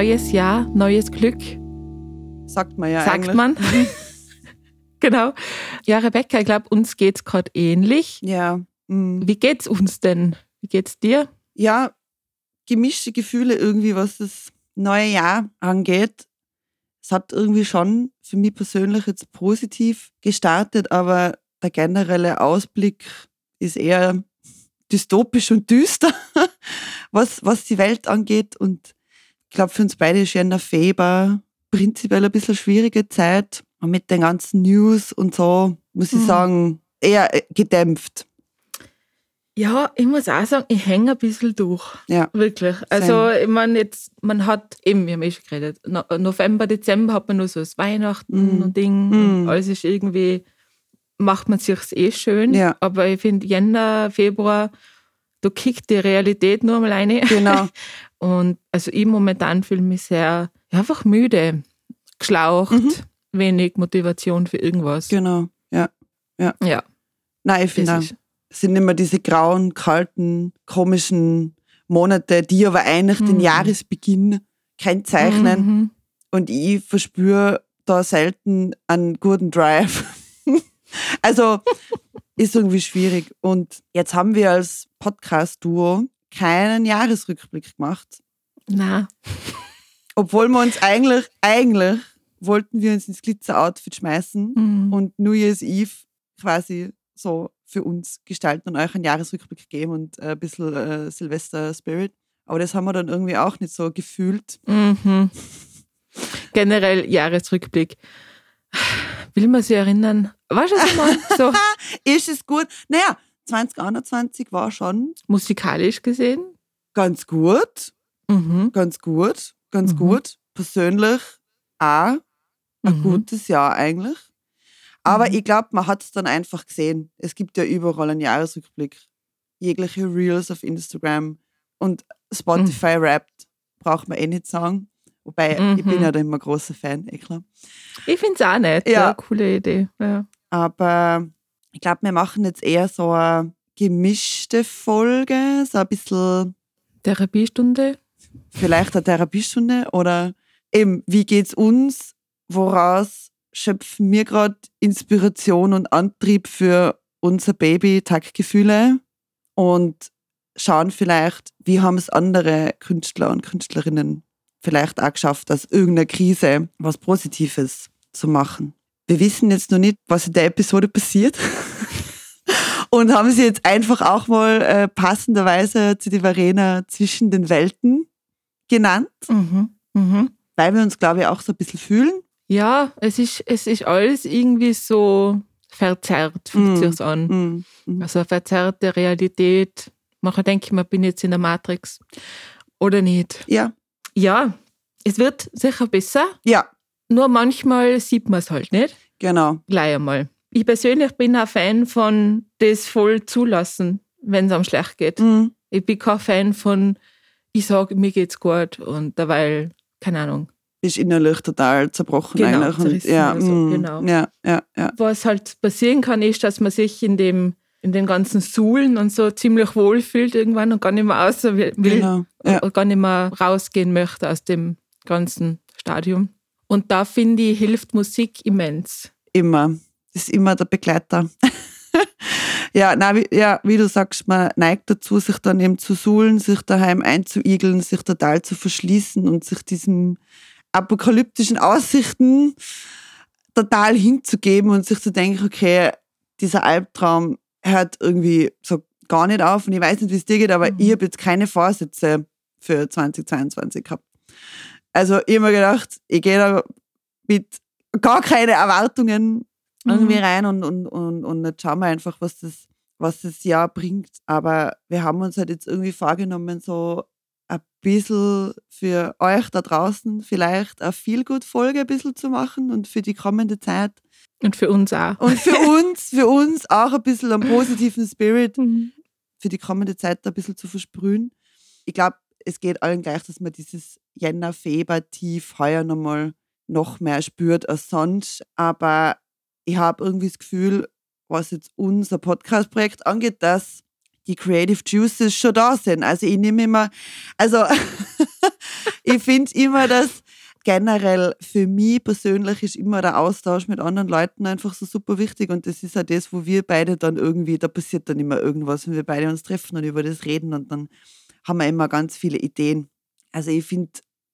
neues Jahr, neues Glück. Sagt man ja Sagt eigentlich. man. genau. Ja, Rebecca, ich glaube, uns geht's gerade ähnlich. Ja. mm. Wie geht's uns denn? Wie geht's dir? ja, gemischte Gefühle irgendwie, was das neue Jahr angeht. Es hat irgendwie schon für mich persönlich jetzt positiv gestartet, aber der generelle Ausblick ist eher dystopisch und düster, was, was die Welt angeht. Und ich glaube, für uns beide ist Jänner Februar prinzipiell ein bisschen schwierige Zeit. Und mit den ganzen News und so, muss ich Mhm. sagen, eher äh, gedämpft. Ja, ich muss auch sagen, ich hänge ein bisschen durch. Ja. Wirklich. Also, ich meine, jetzt, man hat eben, wir haben eh schon geredet, no November, Dezember hat man nur so das Weihnachten Mm. und Ding. Mm. Und alles ist irgendwie, macht man sich's eh schön. Ja. Aber ich finde, Jänner, Februar, da kickt die Realität nur mal rein. Genau. Und also ich momentan fühle mich sehr ja, einfach müde, geschlaucht, Mhm. wenig Motivation für irgendwas. Genau. Ja. Ja, Nein, ich finde, es sind immer diese grauen, kalten, komischen Monate, die aber eigentlich den Mhm. Jahresbeginn kennzeichnen. Mhm. Und ich verspüre da selten einen guten Drive. also ist irgendwie schwierig. Und jetzt haben wir als Podcast-Duo keinen Jahresrückblick gemacht. Na, Obwohl wir uns eigentlich, eigentlich wollten wir uns ins Glitzer-Outfit schmeißen mhm. und New Year's Eve quasi so für uns gestalten und euch einen Jahresrückblick geben und äh, ein bisschen äh, Silvester-Spirit. Aber das haben wir dann irgendwie auch nicht so gefühlt. Mhm. Generell Jahresrückblick. Will man sich erinnern? War schon mal so Ist es gut? Naja, 2021 war schon musikalisch gesehen? ganz gut, Mhm. ganz gut, ganz Mhm. gut. Persönlich auch ein Mhm. gutes Jahr eigentlich. Aber Mhm. ich glaube, man hat es dann einfach gesehen. Es gibt ja überall einen Jahresrückblick. Jegliche Reels auf Instagram und Spotify rappt, braucht man eh nicht sagen. Wobei, ich bin Mhm. ja da immer großer Fan, eh klar. Ich finde es auch nett. Ja. Ja. coole Idee. Ja. Aber ich glaube, wir machen jetzt eher so eine gemischte Folge, so ein bisschen Therapiestunde. vielleicht eine Therapiestunde oder eben, wie geht's uns? Woraus schöpfen wir gerade Inspiration und Antrieb für unser Baby Taktgefühle? Und schauen vielleicht, wie haben es andere Künstler und Künstlerinnen vielleicht auch geschafft, aus irgendeiner Krise was Positives zu machen. Wir wissen jetzt noch nicht, was in der Episode passiert. Und haben sie jetzt einfach auch mal äh, passenderweise zu die Verena zwischen den Welten genannt, Mhm. Mhm. weil wir uns, glaube ich, auch so ein bisschen fühlen. Ja, es ist, es ist alles irgendwie so verzerrt, fühlt Mm. sich's an. Mhm. Mhm. Also verzerrte Realität. Manchmal denke ich mir, bin ich jetzt in der Matrix oder nicht. Ja, Ja, es wird sicher besser, ja, nur manchmal sieht man es halt nicht. genau. Gleich einmal. Ich persönlich bin ein Fan von das voll zulassen, wenn es einem schlecht geht. Mhm. Ich bin kein Fan von, ich sage, mir geht's gut und derweil, keine Ahnung. Bist innerlich total zerbrochen Genau, eigentlich. Und, ja, so, mhm. genau. ja, ja, ja. Was halt passieren kann, ist, dass man sich in dem in den ganzen Suhlen und so ziemlich wohl fühlt irgendwann und gar nicht mehr außer will, Genau. Ja. und gar nicht mehr rausgehen möchte aus dem ganzen Stadium. Und da finde ich, hilft Musik immens. Immer. Das ist immer der Begleiter. ja, na, wie, ja, wie du sagst, man neigt dazu, sich dann eben zu suhlen, sich daheim einzuigeln, sich total zu verschließen und sich diesen apokalyptischen Aussichten total hinzugeben und sich zu denken, okay, dieser Albtraum hört irgendwie so gar nicht auf und ich weiß nicht, wie es dir geht, aber Mhm. ich habe jetzt keine Vorsätze für 2022 gehabt. Also ich habe mir gedacht, ich gehe da mit gar keine Erwartungen irgendwie Mhm. rein und, und, und, und jetzt schauen wir einfach, was das, was das Jahr bringt. Aber wir haben uns halt jetzt irgendwie vorgenommen, so ein bisschen für euch da draußen vielleicht eine Feelgood-Folge ein bisschen zu machen und für die kommende Zeit. Und für uns auch. Und für uns, für uns auch ein bisschen einen positiven Spirit Mhm. für die kommende Zeit ein bisschen zu versprühen. Ich glaube, es geht allen gleich, dass man dieses Jänner-Feber-Tief heuer nochmal noch mehr spürt als sonst. Aber ich habe irgendwie das Gefühl, was jetzt unser Podcast-Projekt angeht, dass die Creative Juices schon da sind. Also ich nehme immer, also ich finde immer, dass generell für mich persönlich ist immer der Austausch mit anderen Leuten einfach so super wichtig und das ist auch das, wo wir beide dann irgendwie, da passiert dann immer irgendwas, wenn wir beide uns treffen und über das reden und dann haben wir immer ganz viele Ideen. Also ich finde,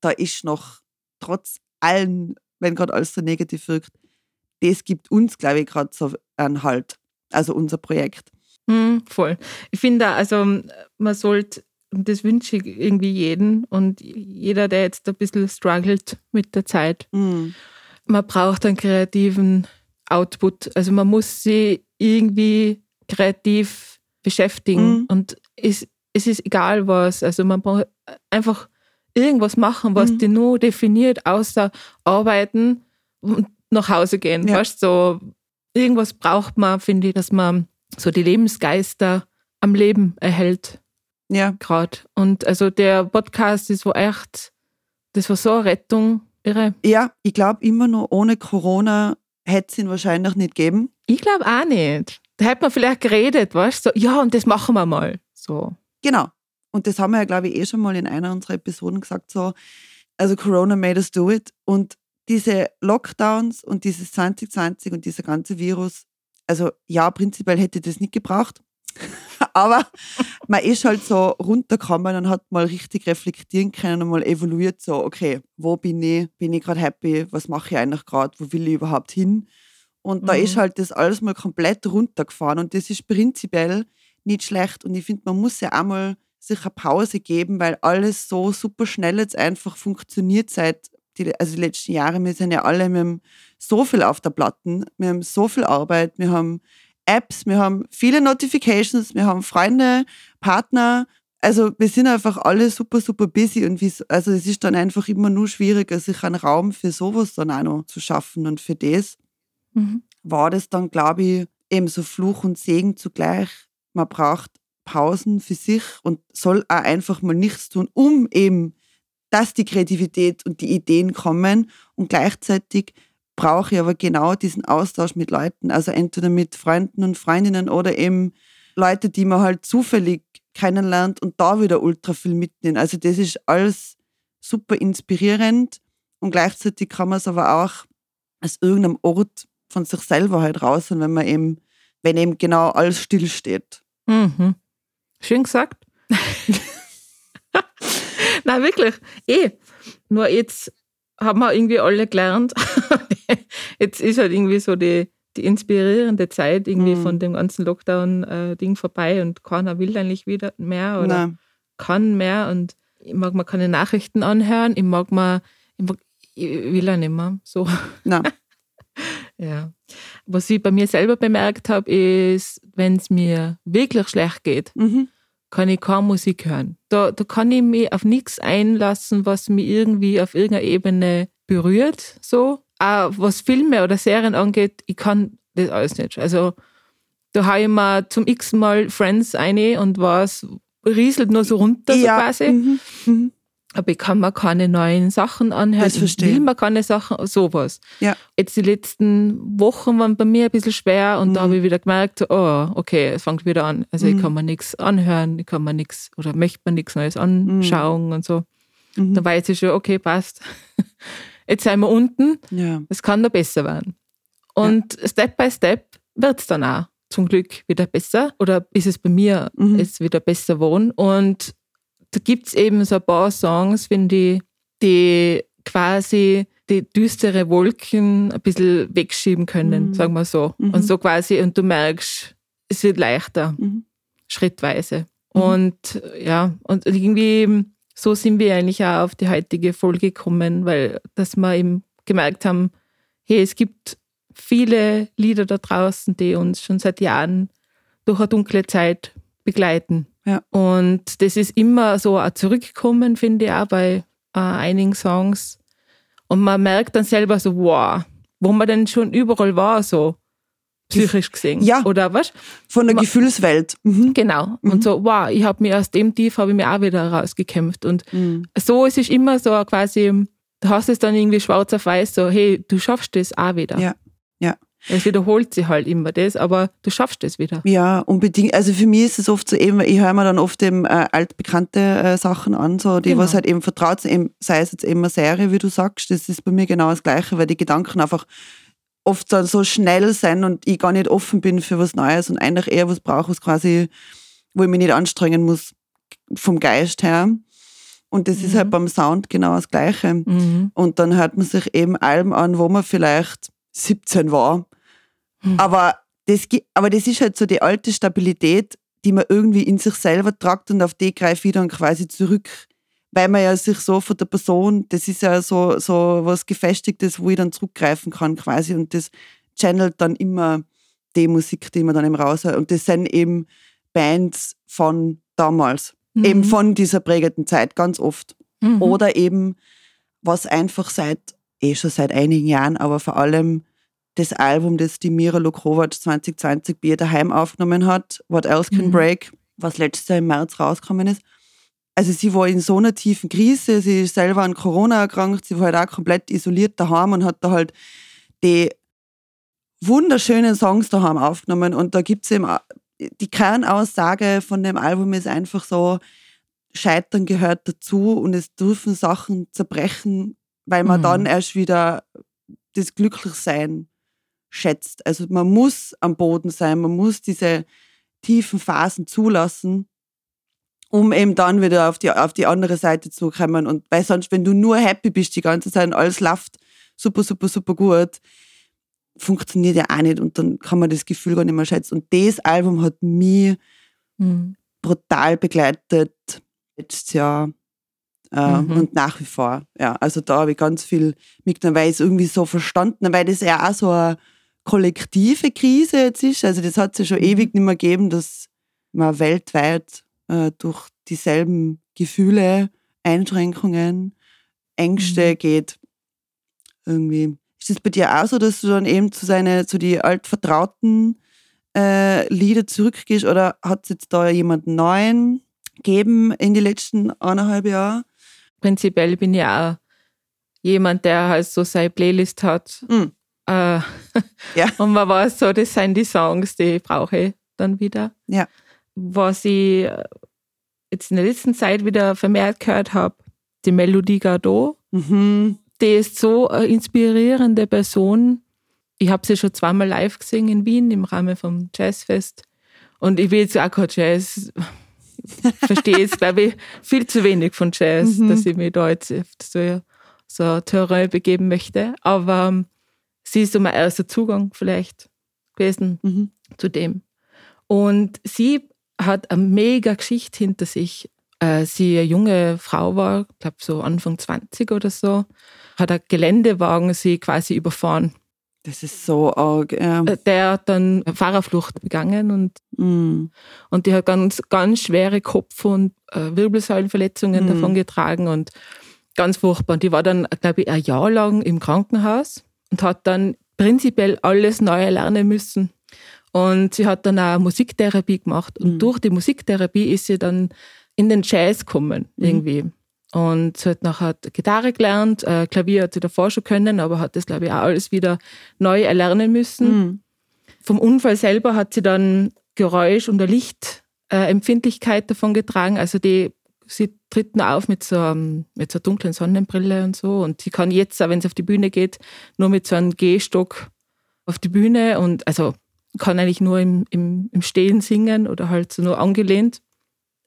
da ist noch trotz allen, wenn gerade alles so negativ wirkt, das gibt uns, glaube ich, gerade so einen Halt. Also unser Projekt. Mm, voll. Ich finde, also man sollte, das wünsche ich irgendwie jeden und jeder, der jetzt ein bisschen struggelt mit der Zeit, Mm. man braucht einen kreativen Output. Also man muss sich irgendwie kreativ beschäftigen Mhm. und es, es ist egal was. Also man braucht einfach irgendwas machen, was Mhm. dich nur definiert, außer arbeiten und nach Hause gehen. Ja. Weißt, so irgendwas braucht man, finde ich, dass man so die Lebensgeister am Leben erhält Ja, gerade. Und also der Podcast ist wo echt, das war so eine Rettung, irre. ja ich glaube immer nur ohne Corona hätte es ihn wahrscheinlich nicht gegeben. Ich glaube auch nicht. Da hätte man vielleicht geredet, weißt du, so, ja, und das machen wir mal. So. Genau. Und das haben wir ja, glaube ich, eh schon mal in einer unserer Episoden gesagt. So, also Corona made us do it. Und diese Lockdowns und dieses 2020 und dieser ganze Virus, also ja, prinzipiell hätte das nicht gebraucht. Aber man ist halt so runtergekommen und hat mal richtig reflektieren können und mal evaluiert, so, okay, wo bin ich? Bin ich gerade happy? Was mache ich eigentlich gerade? Wo will ich überhaupt hin? Und da Mhm. ist halt das alles mal komplett runtergefahren und das ist prinzipiell nicht schlecht. Und ich finde, man muss ja auch mal sich eine Pause geben, weil alles so super schnell jetzt einfach funktioniert seit die, also die letzten Jahre. Wir sind ja alle, wir haben so viel auf der Platten, wir haben so viel Arbeit, wir haben Apps, wir haben viele Notifications, wir haben Freunde, Partner. Also wir sind einfach alle super, super busy und wie, also es ist dann einfach immer nur schwieriger, sich einen Raum für sowas dann auch noch zu schaffen. Und für das Mhm. war das dann, glaube ich, eben so Fluch und Segen zugleich. Man braucht Pausen für sich und soll auch einfach mal nichts tun, um eben, dass die Kreativität und die Ideen kommen. Und gleichzeitig brauche ich aber genau diesen Austausch mit Leuten, also entweder mit Freunden und Freundinnen oder eben Leute, die man halt zufällig kennenlernt und da wieder ultra viel mitnehmen. Also das ist alles super inspirierend und gleichzeitig kann man es aber auch aus irgendeinem Ort von sich selber halt raus, wenn man eben, wenn eben genau alles stillsteht. Mhm. Schön gesagt. Nein, wirklich. Eh. Nur jetzt haben wir irgendwie alle gelernt. jetzt ist halt irgendwie so die, die inspirierende Zeit irgendwie Mhm. von dem ganzen Lockdown-Ding vorbei und keiner will eigentlich wieder mehr oder Nein. kann mehr und ich mag mir keine Nachrichten anhören, ich mag mal, ich, mag, ich will ja nicht mehr. So. Nein. Ja. Was ich bei mir selber bemerkt habe, ist, wenn es mir wirklich schlecht geht, Mhm. kann ich keine Musik hören. Da, da kann ich mich auf nichts einlassen, was mich irgendwie auf irgendeiner Ebene berührt. So. Auch was Filme oder Serien angeht, ich kann das alles nicht. Also da habe ich mal zum x Mal Friends eine und was rieselt nur so runter so ja. quasi. Mhm. Mhm. Aber ich kann mir keine neuen Sachen anhören. Das ich verstehe. will mir keine Sachen, sowas. Ja. Jetzt die letzten Wochen waren bei mir ein bisschen schwer und da Mhm. habe ich wieder gemerkt, oh, okay, es fängt wieder an. Also ich Mhm. kann mir nichts anhören, ich kann mir nichts oder möchte mir nichts Neues anschauen und so. Mhm. Da weiß ich schon, okay, passt. Jetzt sind wir unten, Ja. es kann noch besser werden. Und Step by Step wird es dann auch zum Glück wieder besser. Oder ist es bei mir Mhm. jetzt wieder besser wohnen. Und da gibt es eben so ein paar Songs, finde ich, die quasi die düstere Wolken ein bisschen wegschieben können, Mhm. sagen wir so. Mhm. Und so quasi, und du merkst, es wird leichter, Mhm. schrittweise. Mhm. Und ja, und irgendwie so sind wir eigentlich auch auf die heutige Folge gekommen, weil dass wir eben gemerkt haben, hey, es gibt viele Lieder da draußen, die uns schon seit Jahren durch eine dunkle Zeit begleiten. Ja. Und das ist immer so ein Zurückkommen, finde ich, auch bei äh, einigen Songs. Und man merkt dann selber so, wow, wo man denn schon überall war, so psychisch gesehen. Ja. Oder was? Von der Ma- Gefühlswelt. Mhm. Genau. Mhm. Und so, wow, ich habe mir aus dem Tief habe ich mir auch wieder rausgekämpft. Und Mhm. so es ist immer so quasi, du hast es dann irgendwie schwarz auf weiß, so, hey, du schaffst das auch wieder. Ja. Ja. Es wiederholt sich halt immer das, aber du schaffst es wieder. Ja, unbedingt. Also für mich ist es oft so eben, ich höre mir dann oft eben äh, altbekannte äh, Sachen an, so die, genau. was halt eben vertraut sind, sei es jetzt eben eine Serie, wie du sagst, das ist bei mir genau das Gleiche, weil die Gedanken einfach oft dann so schnell sind und ich gar nicht offen bin für was Neues und eigentlich eher was brauche, was quasi, wo ich mich nicht anstrengen muss vom Geist her. Und das mhm. ist halt mhm. beim Sound genau das Gleiche. Mhm. Und dann hört man sich eben Alben an, wo man vielleicht 17 war. Mhm. Aber, das, aber das ist halt so die alte Stabilität, die man irgendwie in sich selber tragt und auf die greife ich dann quasi zurück. Weil man ja sich so von der Person, das ist ja so, so was Gefestigtes, wo ich dann zurückgreifen kann quasi. Und das channelt dann immer die Musik, die man dann eben raushört. Und das sind eben Bands von damals mhm. eben von dieser prägenden Zeit ganz oft. Mhm. Oder eben, was einfach seit, eh schon seit einigen Jahren, aber vor allem das Album, das die Mira Lokrovac 2020 bei ihr daheim aufgenommen hat, What Else Can mhm. Break, was letztes Jahr im März rausgekommen ist. Also sie war in so einer tiefen Krise, sie ist selber an Corona erkrankt, sie war halt auch komplett isoliert daheim und hat da halt die wunderschönen Songs daheim aufgenommen und da gibt es eben die Kernaussage von dem Album ist einfach so, Scheitern gehört dazu und es dürfen Sachen zerbrechen, weil man mhm. dann erst wieder das Glücklichsein schätzt. Also man muss am Boden sein, man muss diese tiefen Phasen zulassen, um eben dann wieder auf die, auf die andere Seite zu kommen. Und weil sonst, wenn du nur happy bist die ganze Zeit und alles läuft super, super, super gut, funktioniert ja auch nicht und dann kann man das Gefühl gar nicht mehr schätzen. Und das Album hat mich mhm. brutal begleitet letztes Jahr äh, mhm. und nach wie vor. Ja, also da habe ich ganz viel mitgenommen, weil ich es irgendwie so verstanden weil das ja auch so eine kollektive Krise jetzt ist. Also das hat es ja schon mhm. ewig nicht mehr gegeben, dass man weltweit äh, durch dieselben Gefühle, Einschränkungen, Ängste mhm. geht. Irgendwie ist es bei dir auch so, dass du dann eben zu seine, zu die altvertrauten äh, Lieder zurückgehst oder hat es jetzt da jemanden neuen gegeben in die letzten eineinhalb Jahre? Prinzipiell bin ich auch jemand, der halt so seine Playlist hat. Mhm. Ja. Und man weiß so, das sind die Songs, die brauche ich dann wieder. Ja. Was ich jetzt in der letzten Zeit wieder vermehrt gehört habe, die Melodie Gardot. Mhm die ist so eine inspirierende Person. Ich habe sie schon zweimal live gesehen in Wien im Rahmen vom Jazzfest. Und ich will jetzt auch kein Jazz. verstehe jetzt, glaube ich, viel zu wenig von Jazz, mhm. dass ich mich da jetzt auf so, so Terrain begeben möchte. Aber ähm, sie ist so mein erster Zugang vielleicht gewesen mhm. zu dem. Und sie hat eine mega Geschichte hinter sich. Äh, sie eine junge Frau war, ich glaube so Anfang 20 oder so, hat ein Geländewagen sie quasi überfahren. Das ist so arg. Ja. Äh, der hat dann Fahrerflucht begangen und, mm. und die hat ganz, ganz schwere Kopf- und äh, Wirbelsäulenverletzungen mm. davon getragen und ganz furchtbar. Und die war dann, glaube ich, ein Jahr lang im Krankenhaus und hat dann prinzipiell alles neu lernen müssen. Und sie hat dann auch Musiktherapie gemacht. Und mm. durch die Musiktherapie ist sie dann in den Jazz gekommen, mhm. irgendwie. Und sie hat nachher Gitarre gelernt, äh, Klavier hat sie davor schon können, aber hat das, glaube ich, auch alles wieder neu erlernen müssen. Mhm. Vom Unfall selber hat sie dann Geräusch- und Lichtempfindlichkeit äh, davon getragen. Also die, sie tritt nur auf mit so, mit so einer dunklen Sonnenbrille und so. Und sie kann jetzt, auch wenn sie auf die Bühne geht, nur mit so einem Gehstock auf die Bühne und also kann eigentlich nur im, im, im Stehen singen oder halt so nur angelehnt.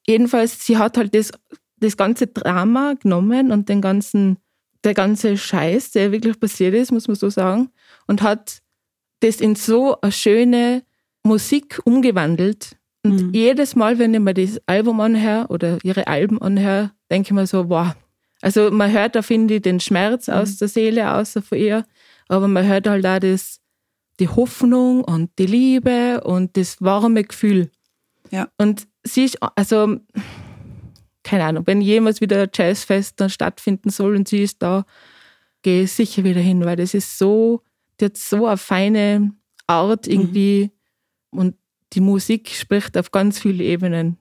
Jedenfalls, sie hat halt das das ganze Drama genommen und den ganzen, der ganze Scheiß, der wirklich passiert ist, muss man so sagen, und hat das in so eine schöne Musik umgewandelt. Und mhm. jedes Mal, wenn ich mir das Album anhöre oder ihre Alben anhöre, denke ich mir so, wow. Also man hört da, finde ich, den Schmerz mhm. aus der Seele außer von ihr, aber man hört halt auch das, die Hoffnung und die Liebe und das warme Gefühl. Ja. Und sie ist, also keine Ahnung, wenn jemals wieder ein Jazzfest dann stattfinden soll und sie ist da, gehe ich sicher wieder hin, weil das ist so, die hat so eine feine Art mhm. irgendwie mhm. und die Musik spricht auf ganz viele Ebenen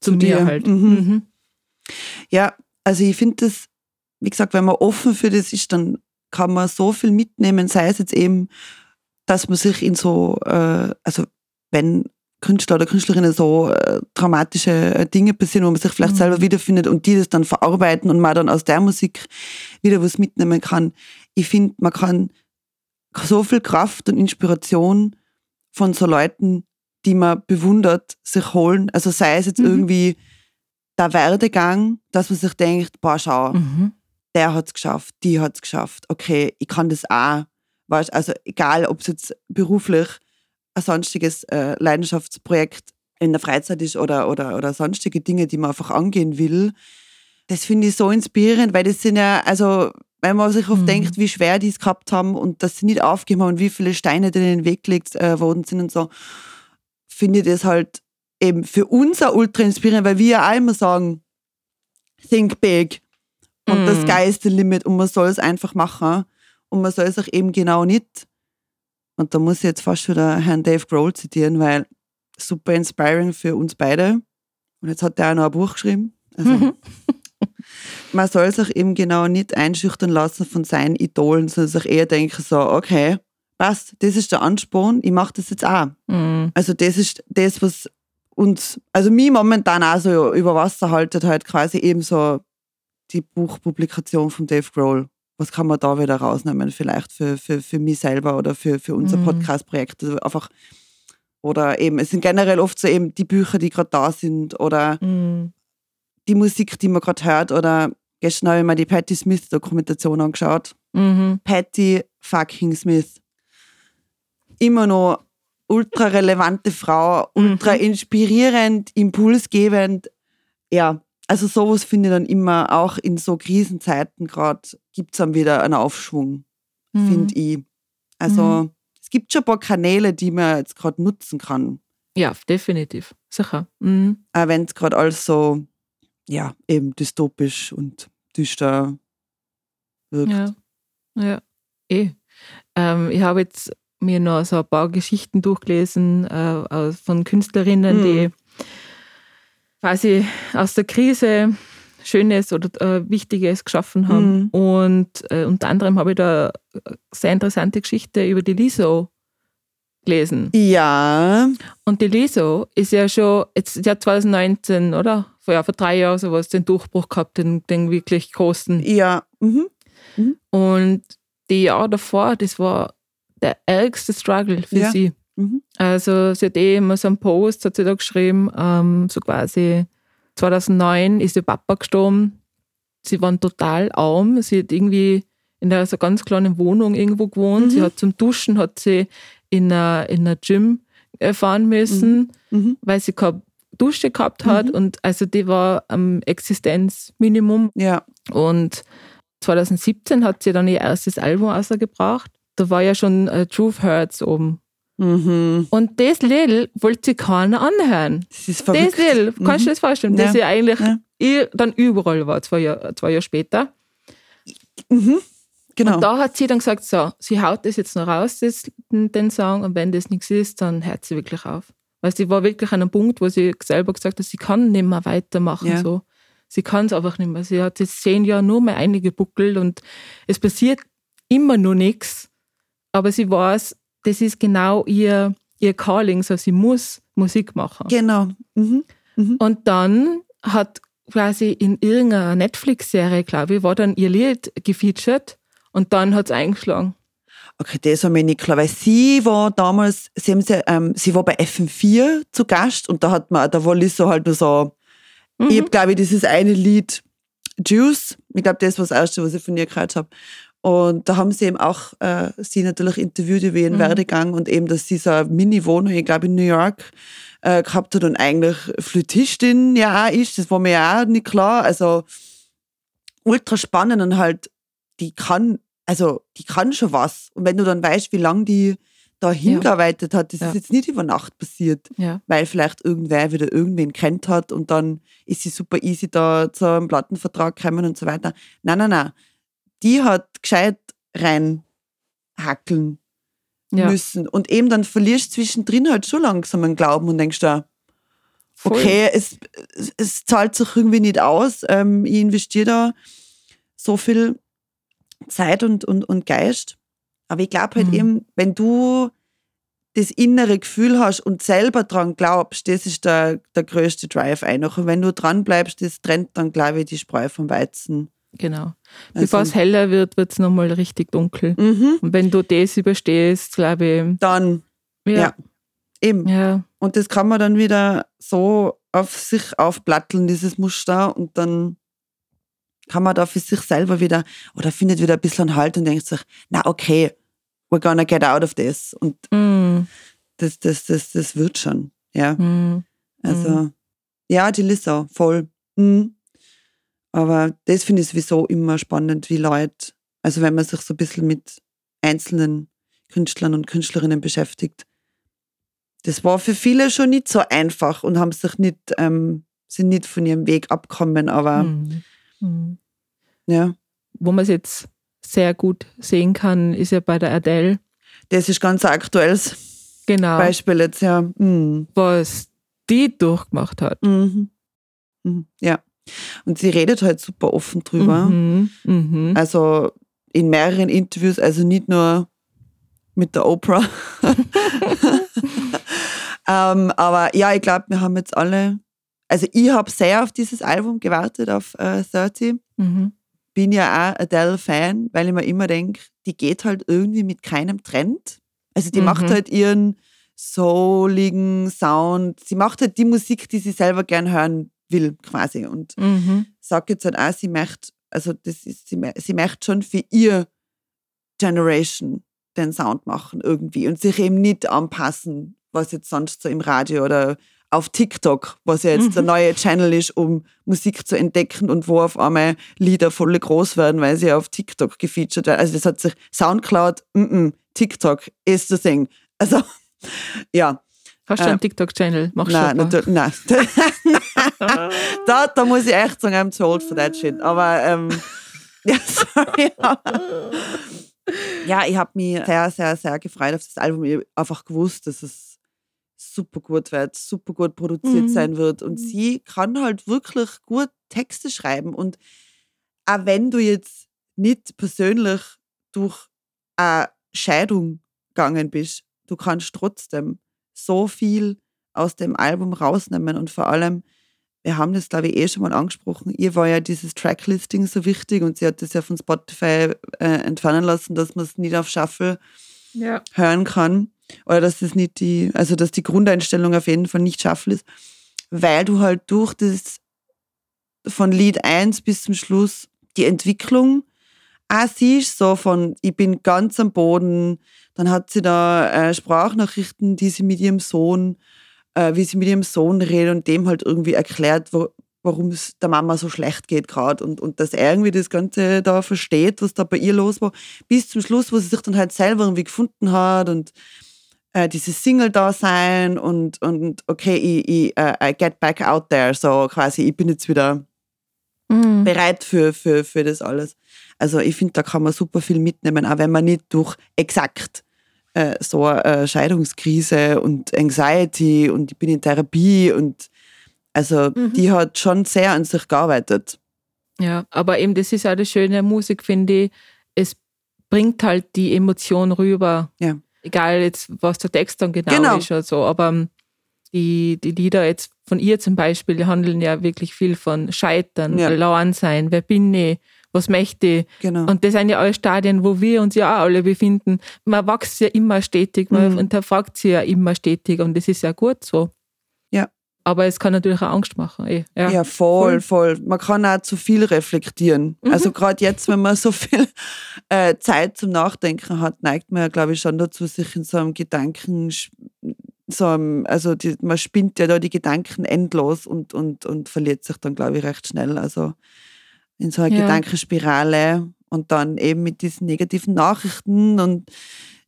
zu, zu mir halt. Mhm. Mhm. Ja, also ich finde das, wie gesagt, wenn man offen für das ist, dann kann man so viel mitnehmen, sei es jetzt eben dass man sich in so, äh, also wenn Künstler oder Künstlerinnen so äh, traumatische äh, Dinge passieren, wo man sich vielleicht mhm. selber wiederfindet und die das dann verarbeiten und man dann aus der Musik wieder was mitnehmen kann. Ich finde, man kann so viel Kraft und Inspiration von so Leuten, die man bewundert, sich holen. Also sei es jetzt mhm. irgendwie der Werdegang, dass man sich denkt, boah, schau, mhm. der hat es geschafft, die hat es geschafft. Okay, ich kann das auch. Weißt, also egal, ob es jetzt beruflich ein sonstiges äh, Leidenschaftsprojekt in der Freizeit ist oder, oder, oder sonstige Dinge, die man einfach angehen will. Das finde ich so inspirierend, weil das sind ja, also wenn man sich oft mhm. denkt, wie schwer die es gehabt haben und dass sie nicht aufgeben haben und wie viele Steine denen in den Weg gelegt äh, worden sind und so, finde ich das halt eben für uns auch ultra inspirierend, weil wir ja auch immer sagen, think big und mhm. das Sky is the limit und man soll es einfach machen und man soll es auch eben genau nicht und da muss ich jetzt fast wieder Herrn Dave Grohl zitieren, weil super inspiring für uns beide. Und jetzt hat er auch noch ein Buch geschrieben. Also, man soll sich eben genau nicht einschüchtern lassen von seinen Idolen, sondern sich eher denken so, okay, passt, das ist der Ansporn, ich mache das jetzt auch. Mhm. Also das ist das, was uns, also mich momentan auch so über Wasser haltet, halt quasi eben so die Buchpublikation von Dave Grohl was kann man da wieder rausnehmen, vielleicht für, für, für mich selber oder für, für unser mhm. Podcast-Projekt. Also einfach, oder eben, es sind generell oft so eben die Bücher, die gerade da sind oder mhm. die Musik, die man gerade hört oder gestern habe ich mir die Patti Smith-Dokumentation angeschaut. Mhm. Patti fucking Smith. Immer noch ultra relevante Frau, ultra mhm. inspirierend, impulsgebend. Ja, also sowas finde ich dann immer auch in so Krisenzeiten gerade gibt es dann wieder einen Aufschwung, mhm. finde ich. Also mhm. es gibt schon ein paar Kanäle, die man jetzt gerade nutzen kann. Ja, definitiv. Sicher. Mhm. Auch wenn es gerade alles so, ja, eben dystopisch und düster wirkt. Ja, ja. eh. Ähm, ich habe jetzt mir noch so ein paar Geschichten durchgelesen äh, von Künstlerinnen, die mhm quasi aus der Krise Schönes oder äh, Wichtiges geschaffen haben. Mhm. Und äh, unter anderem habe ich da eine sehr interessante Geschichte über die Liso gelesen. Ja. Und die Liso ist ja schon, jetzt ja 2019, oder? Vor, ja, vor drei Jahren sowas, den Durchbruch gehabt, den, den wirklich großen. Ja. Mhm. Mhm. Und die Jahre davor, das war der ärgste Struggle für ja. sie. Mhm. Also sie hat eh immer so einen Post, hat sie da geschrieben, ähm, so quasi 2009 ist ihr Papa gestorben. Sie waren total arm. Sie hat irgendwie in einer so ganz kleinen Wohnung irgendwo gewohnt. Mhm. Sie hat zum Duschen hat sie in einer, in einer Gym äh, fahren müssen, mhm. mhm. weil sie keine Dusche gehabt hat. Mhm. Und also die war am Existenzminimum. Ja. Und 2017 hat sie dann ihr erstes Album rausgebracht. Da war ja schon äh, Truth Hurts oben. Mhm. Und das Lied wollte sich keiner anhören. Das ist verrückt. Das Lied, kannst du mhm. dir das vorstellen? Ja. Das ja eigentlich ja. dann überall war, zwei Jahre, zwei Jahre später. Mhm. Genau. Und da hat sie dann gesagt, so, sie haut das jetzt noch raus, das, den Song, und wenn das nichts ist, dann hört sie wirklich auf. Weil sie war wirklich an einem Punkt, wo sie selber gesagt hat, sie kann nicht mehr weitermachen. Ja. So. Sie kann es einfach nicht mehr. Sie hat jetzt zehn Jahre nur mehr einige Buckel und es passiert immer noch nichts. Aber sie weiß, das ist genau ihr, ihr Calling, so sie muss Musik machen. Genau. Mhm. Mhm. Und dann hat quasi in irgendeiner Netflix-Serie, glaube ich, war dann ihr Lied gefeatured und dann hat es eingeschlagen. Okay, das war mir nicht klar, weil sie war damals, sie, haben sie, ähm, sie war bei FM4 zu Gast und da hat man, da war Lisa halt nur so, mhm. ich habe glaube ich dieses eine Lied Juice, ich glaube das war das erste, was ich von ihr gehört habe. Und da haben sie eben auch äh, sie natürlich interviewt über ihren mhm. Werdegang und eben, dass sie so eine Mini-Wohnung, ich glaube in New York, äh, gehabt hat und eigentlich Flötistin ja auch ist. Das war mir ja auch nicht klar. Also ultra spannend und halt, die kann, also die kann schon was. Und wenn du dann weißt, wie lange die da hingearbeitet hat, das ja. ist jetzt nicht über Nacht passiert, ja. weil vielleicht irgendwer wieder irgendwen kennt hat und dann ist sie super easy da zu einem Plattenvertrag gekommen und so weiter. Nein, nein, nein die hat gescheit reinhackeln ja. müssen. Und eben dann verlierst du zwischendrin halt schon langsam einen Glauben und denkst da, okay, es, es zahlt sich irgendwie nicht aus. Ähm, ich investiere da so viel Zeit und, und, und Geist. Aber ich glaube halt Mhm. eben, wenn du das innere Gefühl hast und selber dran glaubst, das ist der, der größte Drive einfach. Und wenn du dran bleibst, das trennt dann, glaube ich, die Spreu vom Weizen. Genau. Bevor es Also, heller wird, wird es nochmal richtig dunkel. mhm, Und wenn du das überstehst, glaube dann, ich, Ja. eben. ja. Und das kann man dann wieder so auf sich aufplatteln, dieses Muster, und dann kann man da für sich selber wieder oder findet wieder ein bisschen Halt und denkt sich, na okay, we're gonna get out of this. Und Mm, das, das, das, das wird schon. Ja. mm, Also, ja, die Lisa, voll. Mhm. Aber das finde ich sowieso immer spannend, wie Leute, also wenn man sich so ein bisschen mit einzelnen Künstlern und Künstlerinnen beschäftigt. Das war für viele schon nicht so einfach und haben sich nicht, ähm, sind nicht von ihrem Weg abgekommen, aber mm, mm. ja, Wo man es jetzt sehr gut sehen kann, ist ja bei der Adele. das ist ganz ein aktuelles Genau. Beispiel jetzt, ja. Mhm. Was die durchgemacht hat. Mhm. Mhm. Ja. Und sie redet halt super offen drüber. Mhm, mhm. Also in mehreren Interviews, also nicht nur mit der Oprah. ähm, aber ja, ich glaube, wir haben jetzt alle, also ich habe sehr auf dieses Album gewartet, auf äh, 30. Mhm. Bin ja auch Adele-Fan, weil ich mir immer denke, die geht halt irgendwie mit keinem Trend. Also die Mhm. macht halt ihren souligen Sound. Sie macht halt die Musik, die sie selber gern hören will, quasi. Und Mhm. sagt jetzt halt auch, sie möchte, also das ist, sie, sie möchte schon für ihr Generation den Sound machen irgendwie und sich eben nicht anpassen, was jetzt sonst so im Radio oder auf TikTok, was ja jetzt der Mhm. neue Channel ist, um Musik zu entdecken und wo auf einmal Lieder voll groß werden, weil sie auf TikTok gefeatured werden. Also das hat sich Soundcloud, mm -mm, TikTok ist the thing. Also ja, Hast du Äh, einen TikTok-Channel? Machst nein, du natürlich, nein. da, da muss ich echt sagen, I'm too old for that shit. Aber, ähm, ja, sorry. ja, ich habe mich sehr, sehr, sehr gefreut auf das Album. Ich hab einfach gewusst, dass es super gut wird, super gut produziert Mhm. sein wird. Und sie kann halt wirklich gut Texte schreiben. Und auch wenn du jetzt nicht persönlich durch eine Scheidung gegangen bist, du kannst trotzdem so viel aus dem Album rausnehmen. Und vor allem, wir haben das glaube ich eh schon mal angesprochen, ihr war ja dieses Tracklisting so wichtig und sie hat das ja von Spotify äh, entfernen lassen, dass man es nicht auf Shuffle Ja. hören kann. Oder dass das nicht die, also dass die Grundeinstellung auf jeden Fall nicht Shuffle ist, weil du halt durch das von Lied 1 bis zum Schluss die Entwicklung auch siehst, so von ich bin ganz am Boden, dann hat sie da äh, Sprachnachrichten, die sie mit ihrem Sohn, äh, wie sie mit ihrem Sohn redet und dem halt irgendwie erklärt, wo, warum es der Mama so schlecht geht gerade und, und dass er irgendwie das Ganze da versteht, was da bei ihr los war, bis zum Schluss, wo sie sich dann halt selber irgendwie gefunden hat und äh, dieses Single-Dasein und, und okay, ich, ich I get back out there, so quasi, ich bin jetzt wieder Mhm. bereit für, für, für das alles. Also ich finde, da kann man super viel mitnehmen, auch wenn man nicht durch exakt äh, so eine Scheidungskrise und Anxiety und ich bin in Therapie und also Mhm. die hat schon sehr an sich gearbeitet. Ja, aber eben das ist auch das Schöne Musik, finde ich. Es bringt halt die Emotion rüber. Ja. Egal jetzt, was der Text dann genau, Genau. ist oder so. Aber ähm, die, die Lieder jetzt von ihr zum Beispiel, die handeln ja wirklich viel von Scheitern, Ja. Lauern sein, wer bin ich, was möchte ich. Genau. Und das sind ja alle Stadien, wo wir uns ja auch alle befinden. Man wächst ja immer stetig, man Mhm. hinterfragt sich ja immer stetig und das ist ja gut so. Ja. Aber es kann natürlich auch Angst machen. eh. Ja. Ja, voll, voll. Man kann auch zu viel reflektieren. Mhm. Also gerade jetzt, wenn man so viel äh, Zeit zum Nachdenken hat, neigt man ja, glaube ich, schon dazu, sich in so einem Gedanken, so einem, also die, man spinnt ja da die Gedanken endlos und, und, und verliert sich dann, glaube ich, recht schnell. Also in so einer Ja. Gedankenspirale und dann eben mit diesen negativen Nachrichten und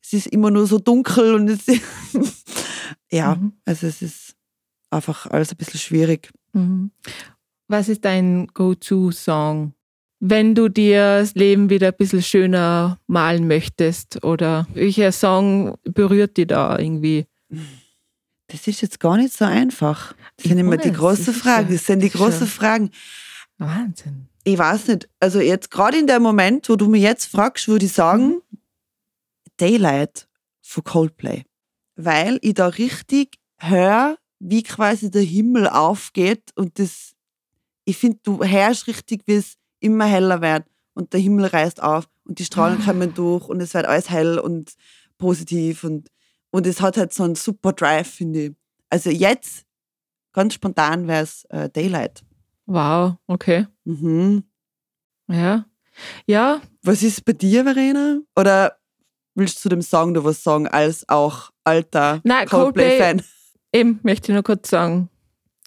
es ist immer nur so dunkel und es ist ja, Mhm. also es ist einfach alles ein bisschen schwierig. Mhm. Was ist dein Go-To-Song? Wenn du dir das Leben wieder ein bisschen schöner malen möchtest oder welcher Song berührt dich da irgendwie? Das ist jetzt gar nicht so einfach. Das Ich sind immer die großen Fragen. Das sind die großen Fragen. Wahnsinn. Ich weiß nicht. Also jetzt gerade in dem Moment, wo du mir jetzt fragst, würde ich sagen, Daylight von Coldplay. Weil ich da richtig höre, wie quasi der Himmel aufgeht und das, ich finde, du hörst richtig, wie es immer heller wird und der Himmel reißt auf und die Strahlen kommen durch und es wird alles hell und positiv und, und es hat halt so einen super Drive, finde ich. Also jetzt, ganz spontan wäre es äh, Daylight. Wow, okay. Mhm. Ja. Ja, Was ist bei dir, Verena? Oder willst du zu dem Song noch was sagen, als auch alter Nein, Coldplay-Fan? eben möchte ich nur kurz sagen.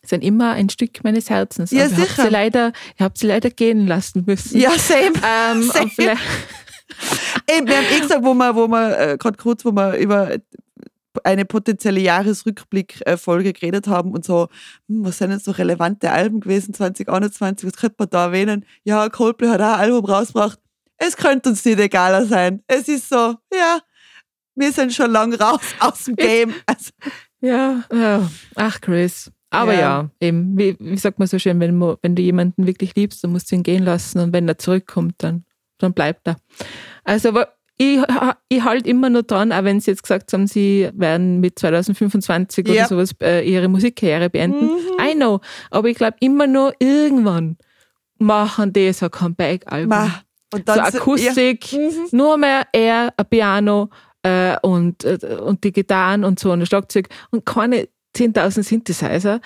Sind immer ein Stück meines Herzens. Ja, Aber ich hab sicher. Sie leider, ich habe sie leider gehen lassen müssen. Ja, same. Ähm, Same. Eben, wir haben eh gesagt, wo wir, wo wir äh, gerade kurz, wo wir über eine potenzielle Jahresrückblick-Folge geredet haben und so, hm, was sind jetzt so relevante Alben gewesen 2021, was könnte man da erwähnen? Ja, Coldplay hat auch ein Album rausgebracht. Es könnte uns nicht egaler sein. Es ist so, ja, wir sind schon lang raus aus dem Game. Also, ja, ja, ach Chris. Aber Ja. ja, eben, wie, wie sagt man so schön, wenn, man, wenn du jemanden wirklich liebst, dann musst du ihn gehen lassen und wenn er zurückkommt, dann, dann bleibt er. Also, ich, ich halte immer nur dran, auch wenn sie jetzt gesagt haben, sie werden mit 2025 Ja. oder sowas äh, ihre Musikkarriere beenden. Mhm. I know, aber ich glaube immer nur irgendwann machen die so ein Comeback-Album. so Akustik, Ja. Mhm. nur mehr er, ein Piano äh, und, äh, und die Gitarren und so und ein Schlagzeug und keine 10.000 Synthesizer.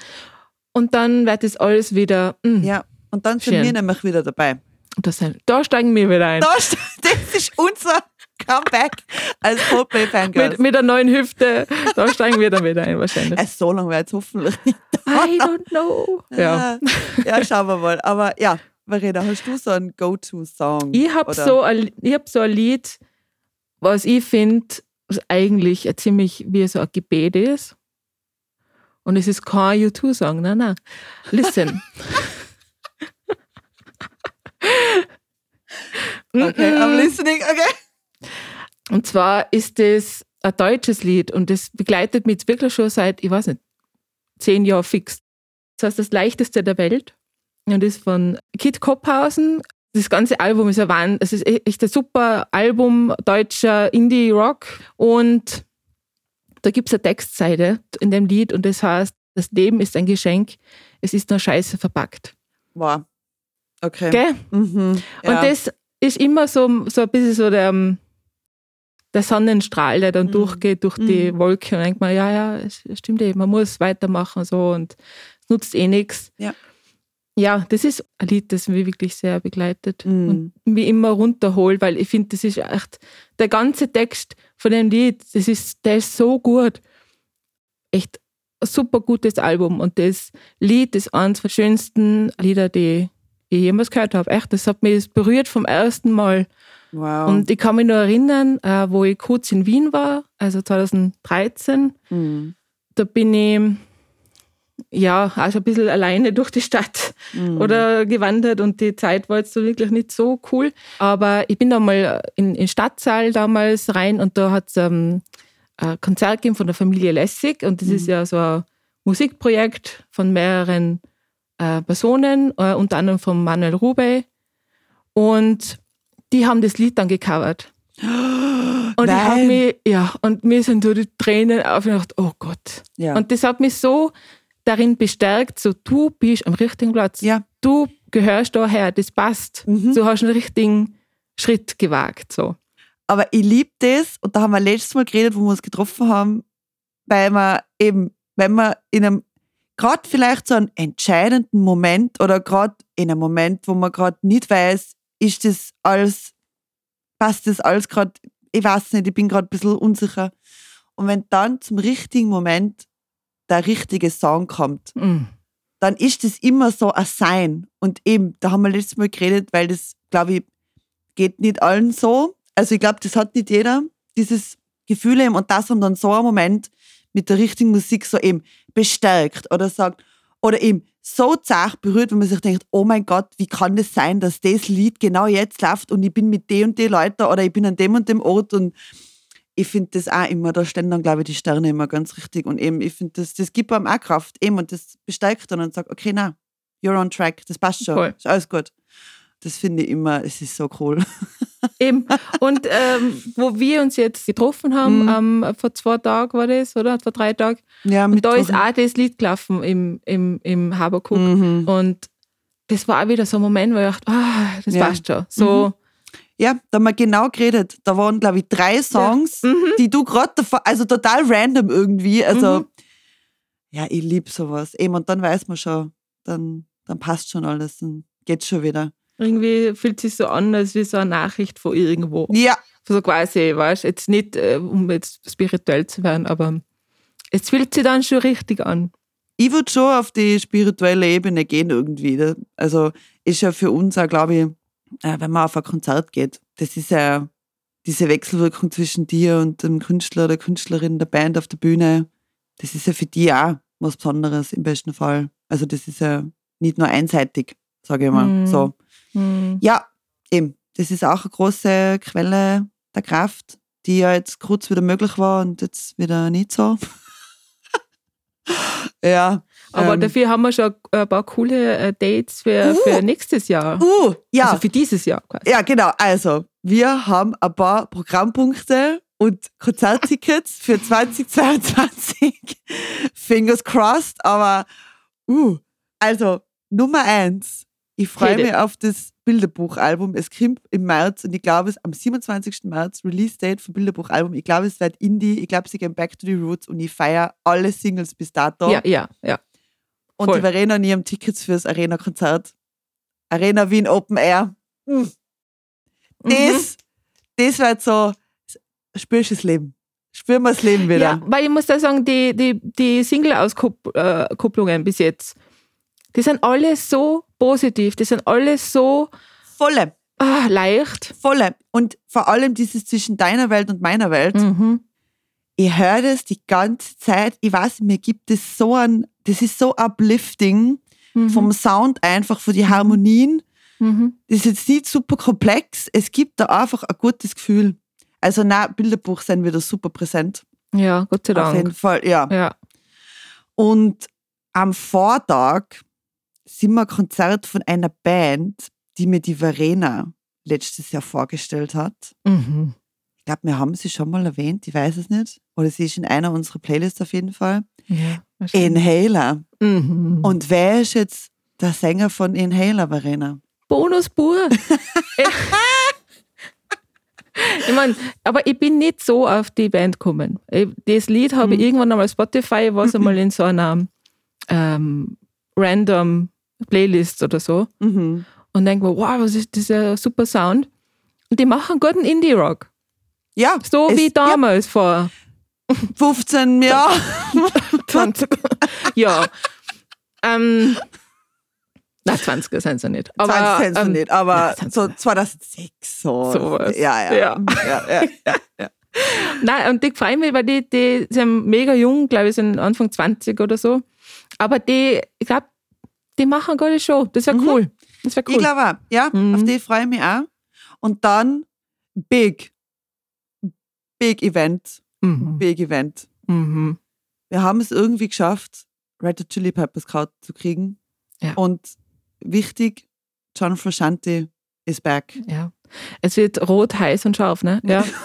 Und dann wird das alles wieder, mh, Ja, und dann sind Schön. wir nämlich wieder dabei. das da steigen wir wieder ein. Da, das ist unser Comeback als Coldplay-Fangirls. Mit, mit der neuen Hüfte, da steigen wir dann wieder ein wahrscheinlich. Äh, so lange wird es hoffentlich nicht. I don't know. Ja. ja, schauen wir mal. Aber ja, Verena, hast du so einen Go-To-Song? Ich habe so, ein- ich hab so ein Lied, was ich finde, eigentlich ziemlich wie so ein Gebet ist. Und es ist kein U2-Song, nein, nein. Listen. Okay. I'm listening, okay. Und zwar ist das ein deutsches Lied und das begleitet mich jetzt wirklich schon seit, ich weiß nicht, zehn Jahren fix. Das heißt, das leichteste der Welt und ist von Kit Kopphausen. Das ganze Album ist ein Wahnsinn. Es ist e- echt ein super Album, deutscher Indie-Rock. Und da gibt es eine Textseite in dem Lied und das heißt, das Leben ist ein Geschenk, es ist nur Scheiße verpackt. Wow. Okay. Gell? Mhm. Ja. Und das ist immer so, so ein bisschen so der, ähm, der Sonnenstrahl, der dann Mhm. durchgeht durch die Mhm. Wolke und denkt man, ja, ja, es stimmt eh, man muss weitermachen so und es nutzt eh nichts. Ja. Ja, das ist ein Lied, das mich wirklich sehr begleitet Mhm. und mich immer runterholt, weil ich finde, das ist echt, der ganze Text von dem Lied, das ist, der ist so gut. Echt ein super gutes Album und das Lied ist eines der schönsten Lieder, die ich jemals gehört habe. Echt, das hat mich berührt vom ersten Mal. Wow. Und ich kann mich nur erinnern, äh, wo ich kurz in Wien war, also 2013, Mhm. da bin ich ja also ein bisschen alleine durch die Stadt Mhm. oder gewandert und die Zeit war jetzt so wirklich nicht so cool. Aber ich bin da mal in den Stadtsaal damals rein und da hat es ähm, ein Konzert gegeben von der Familie Lessig und das ist ja so ein Musikprojekt von mehreren äh, Personen, äh, unter anderem von Manuel Rube. Und die haben das Lied dann gecovert. Und ich habe Nein. mich, ja, und mir sind so die Tränen auf und ich dachte, oh Gott. Ja. Und das hat mich so darin bestärkt, so du bist am richtigen Platz. ja. Du gehörst daher, das passt. Mhm. Du hast einen richtigen Schritt gewagt. So. Aber ich liebe das, und da haben wir letztes Mal geredet, wo wir uns getroffen haben, weil man eben, wenn man in einem, gerade vielleicht so einen entscheidenden Moment oder gerade in einem Moment, wo man gerade nicht weiß, ist das alles, passt das alles gerade, ich weiß nicht, ich bin gerade ein bisschen unsicher. Und wenn dann zum richtigen Moment der richtige Song kommt, Mm. dann ist das immer so ein Sein. Und eben, da haben wir letztes Mal geredet, weil das, glaube ich, geht nicht allen so. Also ich glaube, das hat nicht jeder, dieses Gefühl eben. Und das haben dann so einen Moment mit der richtigen Musik so eben bestärkt oder sagt, oder eben so zart berührt, wenn man sich denkt, oh mein Gott, wie kann das sein, dass das Lied genau jetzt läuft und ich bin mit den und den Leuten oder ich bin an dem und dem Ort und ich finde das auch immer, da stehen dann, glaube ich, die Sterne immer ganz richtig. Und eben, ich finde, das, das gibt einem auch Kraft. Eben, und das bestärkt dann und sagt, okay, na, you're on track, das passt schon, Voll. ist alles gut. Das finde ich immer, es ist so cool. Eben. Und ähm, wo wir uns jetzt getroffen haben, ähm, vor zwei Tagen war das, oder? Vor drei Tagen. Ja, Und da ist auch das Lied gelaufen im, im, im Habakuk. Mhm. Und das war auch wieder so ein Moment, wo ich dachte, ah, das Ja. passt schon. So, Ja, da haben wir genau geredet. Da waren, glaube ich, drei Songs, Mhm. die du gerade also total random irgendwie. Also, Mhm. ja, ich liebe sowas. Eben, und dann weiß man schon, dann, dann passt schon alles, dann geht's schon wieder. Irgendwie fühlt sich so an, als wie so eine Nachricht von irgendwo. Ja, So quasi, weißt du, jetzt nicht, äh, um jetzt spirituell zu werden, aber es fühlt sich dann schon richtig an. ich würde schon auf die spirituelle Ebene gehen irgendwie. Also ist ja für uns auch, glaube ich, äh, wenn man auf ein Konzert geht, das ist ja diese Wechselwirkung zwischen dir und dem Künstler, der Künstlerin, der Band auf der Bühne. Das ist ja für die auch was Besonderes im besten Fall. Also das ist ja nicht nur einseitig, sage ich mal. Mhm. So. Hm. Ja, eben. Das ist auch eine große Quelle der Kraft, die ja jetzt kurz wieder möglich war und jetzt wieder nicht so. ja. Aber ähm, dafür haben wir schon ein paar coole äh, Dates für, Uh. für nächstes Jahr. Uh, ja. Also für dieses Jahr quasi. ja, genau. Also, wir haben ein paar Programmpunkte und Konzerttickets für 2022. Fingers crossed, aber uh, also Nummer eins. Ich freue mich auf das Bilderbuchalbum. Es kommt im März und ich glaube, es am 27. März, Release-Date für Bilderbuchalbum. Ich glaube, es wird Indie. Ich glaube, sie gehen back to the roots und ich feiere alle Singles bis dato. Ja, ja, ja. und voll. die Verena und ich haben Tickets fürs Arena-Konzert. Arena Wien Open Air. Mm. Mhm. Das, das wird so, spürst du das Leben. Spüren wir das Leben wieder. Ja, weil ich muss da sagen, die, die, die Single-Auskupplungen bis jetzt, die sind alle so positiv, die sind alle so Volle, ah, leicht. volle. Und vor allem dieses zwischen deiner Welt und meiner Welt. Mhm. Ich höre das die ganze Zeit. Ich weiß, mir gibt es so ein, das ist so uplifting Mhm. vom Sound einfach, von die Harmonien. Mhm. Das ist jetzt nicht super komplex. Es gibt da einfach ein gutes Gefühl. Also, na, Bilderbuch sind wieder super präsent. Ja, Gott sei Auf jeden Dank. Fall, ja. Ja. Und am Vortag sind wir ein Konzert von einer Band, die mir die Verena letztes Jahr vorgestellt hat. Mhm. Ich glaube, wir haben sie schon mal erwähnt, ich weiß es nicht. Oder sie ist in einer unserer Playlists auf jeden Fall. ja. Inhaler. Mhm. Und wer ist jetzt der Sänger von Inhaler, Verena? Bonus pur. ich meine, aber ich bin nicht so auf die Band gekommen. Das Lied habe ich irgendwann einmal Spotify, was einmal in so einer ähm, random Playlist oder so. Mhm. Und denke mir, wow, was ist dieser super Sound. Und die machen guten Indie-Rock. Ja, So es- wie damals vor Ja, 15 Jahren. 20. ja. Ähm, na, 20er sind sie nicht. Aber, 20 sind sie ähm, nicht, aber ja, sie so 2006 so. Sowas. Ja, ja. Ja. ja, ja. Nein, und die freuen mich, weil die, die sind mega jung, glaube ich, sind Anfang 20 oder so. Aber die, ich glaube, die machen eine gute Show. Das wäre Mhm. cool. Das wäre cool. Ich glaube auch, ja, Mhm. auf die freue ich mich auch. Und dann Big. Big Event. mhm. Big Event. Mhm. Wir haben es irgendwie geschafft, Red Hot Chili Peppers Kraut zu kriegen. Ja. Und wichtig, John Frusciante is back. Ja. Es wird rot, heiß und scharf, ne? Ja.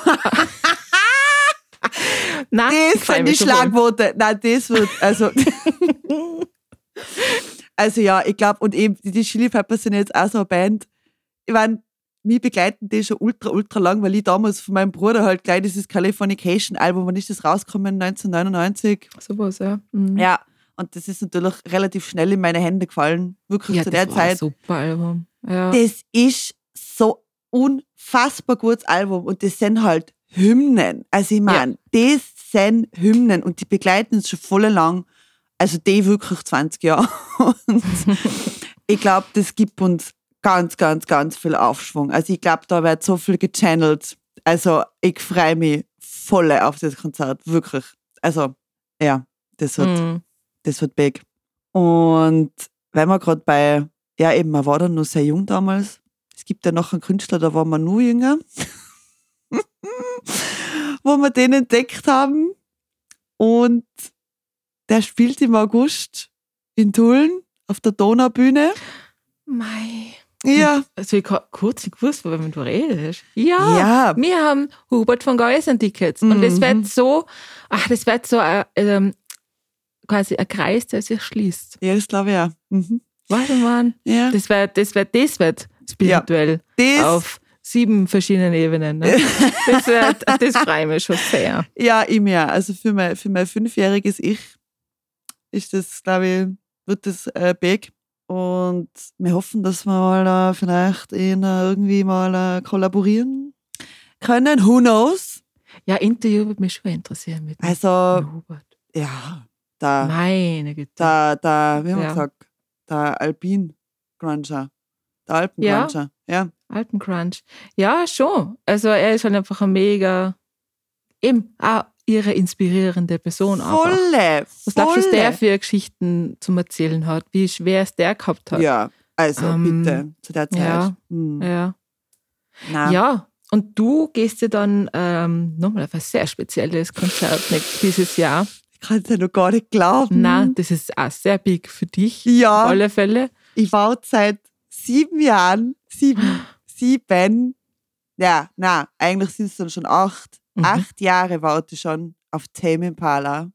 Nein, Das sind die. Schlagworte. Nein, das wird, also. also ja, ich glaube, und eben die Chili Peppers sind jetzt auch so eine Band. Ich meine, mich begleiten die schon ultra, ultra lang, weil ich damals von meinem Bruder halt gleich dieses Californication-Album, wann ist das rausgekommen? 1999. Sowas, ja. Mhm. Ja, und das ist natürlich relativ schnell in meine Hände gefallen, wirklich ja zu der Zeit. super Album. Ja. Das ist so unfassbar gutes Album und das sind halt Hymnen. Also ich meine, das sind Hymnen und die begleiten uns schon voll lang. Also die wirklich 20 Jahre. Und ich glaube, das gibt uns ganz, ganz, ganz viel Aufschwung. Also ich glaube, da wird so viel gechannelt. Also ich freue mich voll auf das Konzert, wirklich. Also ja, das wird, Mhm. das wird big. Und wenn wir gerade bei, ja eben, man war dann noch sehr jung damals. Es gibt ja noch einen Künstler, da war man nur jünger. wo wir den entdeckt haben. Und der spielt im August in Tulln auf der Donaubühne. Mei. Ja. Also ich habe kurz nicht gewusst, worüber du redest. Ja, Ja. wir haben Hubert von Geusern Tickets. Und das Mhm. wird so, ach, das wird so äh, ähm, quasi ein Kreis, der sich schließt. Ja, das glaube ich auch. Mhm. Warte mal, Ja. das wird, das wird, das wird spirituell Das, auf sieben verschiedenen Ebenen. Ne? Das, wird, das freut mich schon sehr. ja, ich mir. Also für mein, für mein fünfjähriges Ich ist das, glaube ich, wird das äh, big. Und wir hoffen, dass wir mal äh, vielleicht in, äh, irgendwie mal äh, kollaborieren können. Who knows? Ja, Interview würde mich schon interessieren mit Also, Hubert. ja, da, Meine Güte. da, da, wie haben wir Ja. gesagt, der Alpin Gruncher. Der Ja. Alpencruncher. Ja. Alpencrunch. Ja, schon. Also er ist halt einfach ein mega, eben auch ihre inspirierende Person. Einfach. Volle, Was glaubst du, was der für Geschichten zum Erzählen hat? Wie schwer es der gehabt hat? Ja, also Ähm, bitte, zu der Zeit. ja. Hm. Ja. Ja. Und du gehst ja dann ähm, nochmal auf ein sehr spezielles Konzert nächstes- dieses Jahr. Ich kann es ja noch gar nicht glauben. Na, das ist auch sehr big für dich. Ja. Auf alle Fälle. Ich war seit sieben Jahren, sieben, sieben, ja, na, eigentlich sind es dann schon acht, Mhm. acht Jahre warte ich schon auf Tame Impala.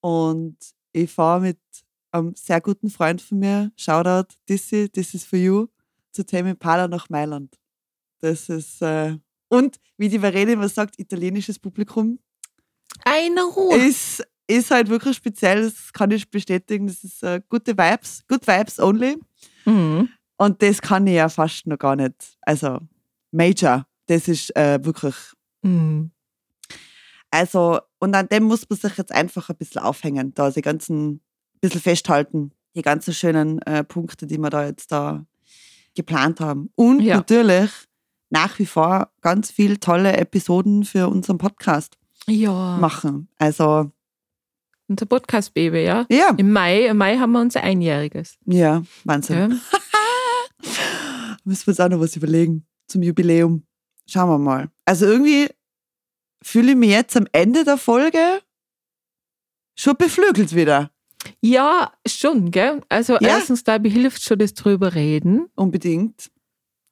Und ich fahre mit einem sehr guten Freund von mir, Shoutout, Dissy, this is for you, zu Tame Impala nach Mailand. Das ist, äh, und wie die Verena immer sagt, italienisches Publikum Eine Ruhe. ist, ist halt wirklich speziell, das kann ich bestätigen. Das ist äh, gute Vibes, good Vibes only. Mhm. Und das kann ich ja fast noch gar nicht. Also, Major, das ist äh, wirklich. Mhm. Also, und an dem muss man sich jetzt einfach ein bisschen aufhängen, da die ganzen, ein bisschen festhalten, die ganzen schönen äh, Punkte, die wir da jetzt da geplant haben. Und Ja. natürlich nach wie vor ganz viele tolle Episoden für unseren Podcast Ja. machen. Also, Unser Podcast-Baby, ja. ja, Im Mai, im Mai haben wir unser Einjähriges. ja, Wahnsinn. Ja. Müssen wir uns auch noch was überlegen zum Jubiläum. Schauen wir mal. Also irgendwie fühle ich mich jetzt am Ende der Folge schon beflügelt wieder. Ja, schon, gell? Also Ja. erstens, glaube ich, hilft schon das drüber reden. Unbedingt.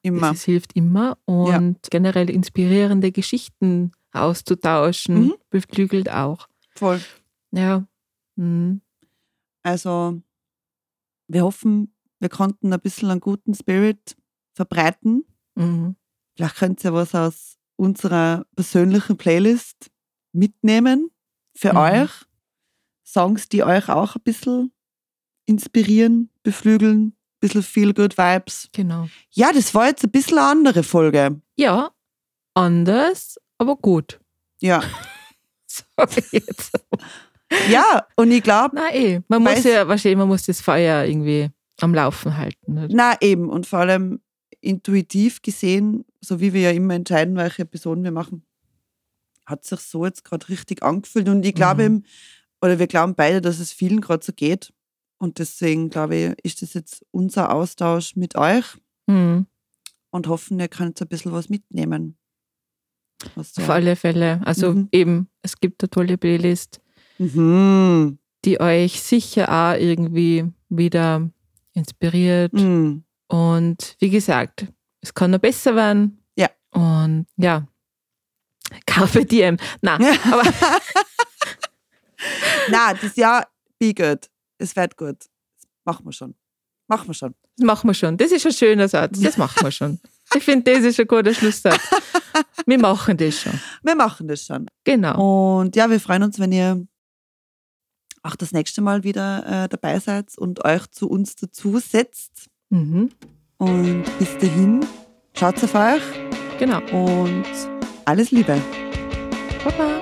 Immer. Das hilft immer. Und generell inspirierende Geschichten auszutauschen, Mhm. beflügelt auch. Voll. Ja. Mhm. Also wir hoffen, wir konnten ein bisschen einen guten Spirit verbreiten. Mhm. Vielleicht könnt ihr was aus unserer persönlichen Playlist mitnehmen für Mhm. euch. Songs, die euch auch ein bisschen inspirieren, beflügeln, ein bisschen Feel Good Vibes. Genau. Ja, das war jetzt ein bisschen eine andere Folge. Ja, anders, aber gut. Ja, Sorry jetzt. ja und ich glaube, Na eh, man muss ja, wahrscheinlich, man muss das Feuer irgendwie am Laufen halten. Nicht? na eben, und vor allem intuitiv gesehen, so wie wir ja immer entscheiden, welche Episoden wir machen, hat sich so jetzt gerade richtig angefühlt. Und ich glaube, Mhm. oder wir glauben beide, dass es vielen gerade so geht. Und deswegen, glaube ich, ist das jetzt unser Austausch mit euch Mhm. und hoffen, ihr könnt ein bisschen was mitnehmen. Was Auf alle Fälle. Also Mhm. eben, es gibt eine tolle Playlist, Mhm. die euch sicher auch irgendwie wieder inspiriert. Mhm. Und wie gesagt, es kann noch besser werden. Ja. Und ja, Carpe Diem. Na, aber Na, das Jahr, be good. Es wird gut. Machen wir schon. Machen wir schon. das machen wir schon. Das ist ein schöner Satz. Das machen wir schon. Ich finde, das ist ein guter Schlusssatz. Wir machen das schon. Wir machen das schon. Genau. Und ja, wir freuen uns, wenn ihr auch das nächste Mal wieder äh, dabei seid und euch zu uns dazu setzt. Mhm. Und bis dahin, schaut auf euch Genau. und alles Liebe. Baba.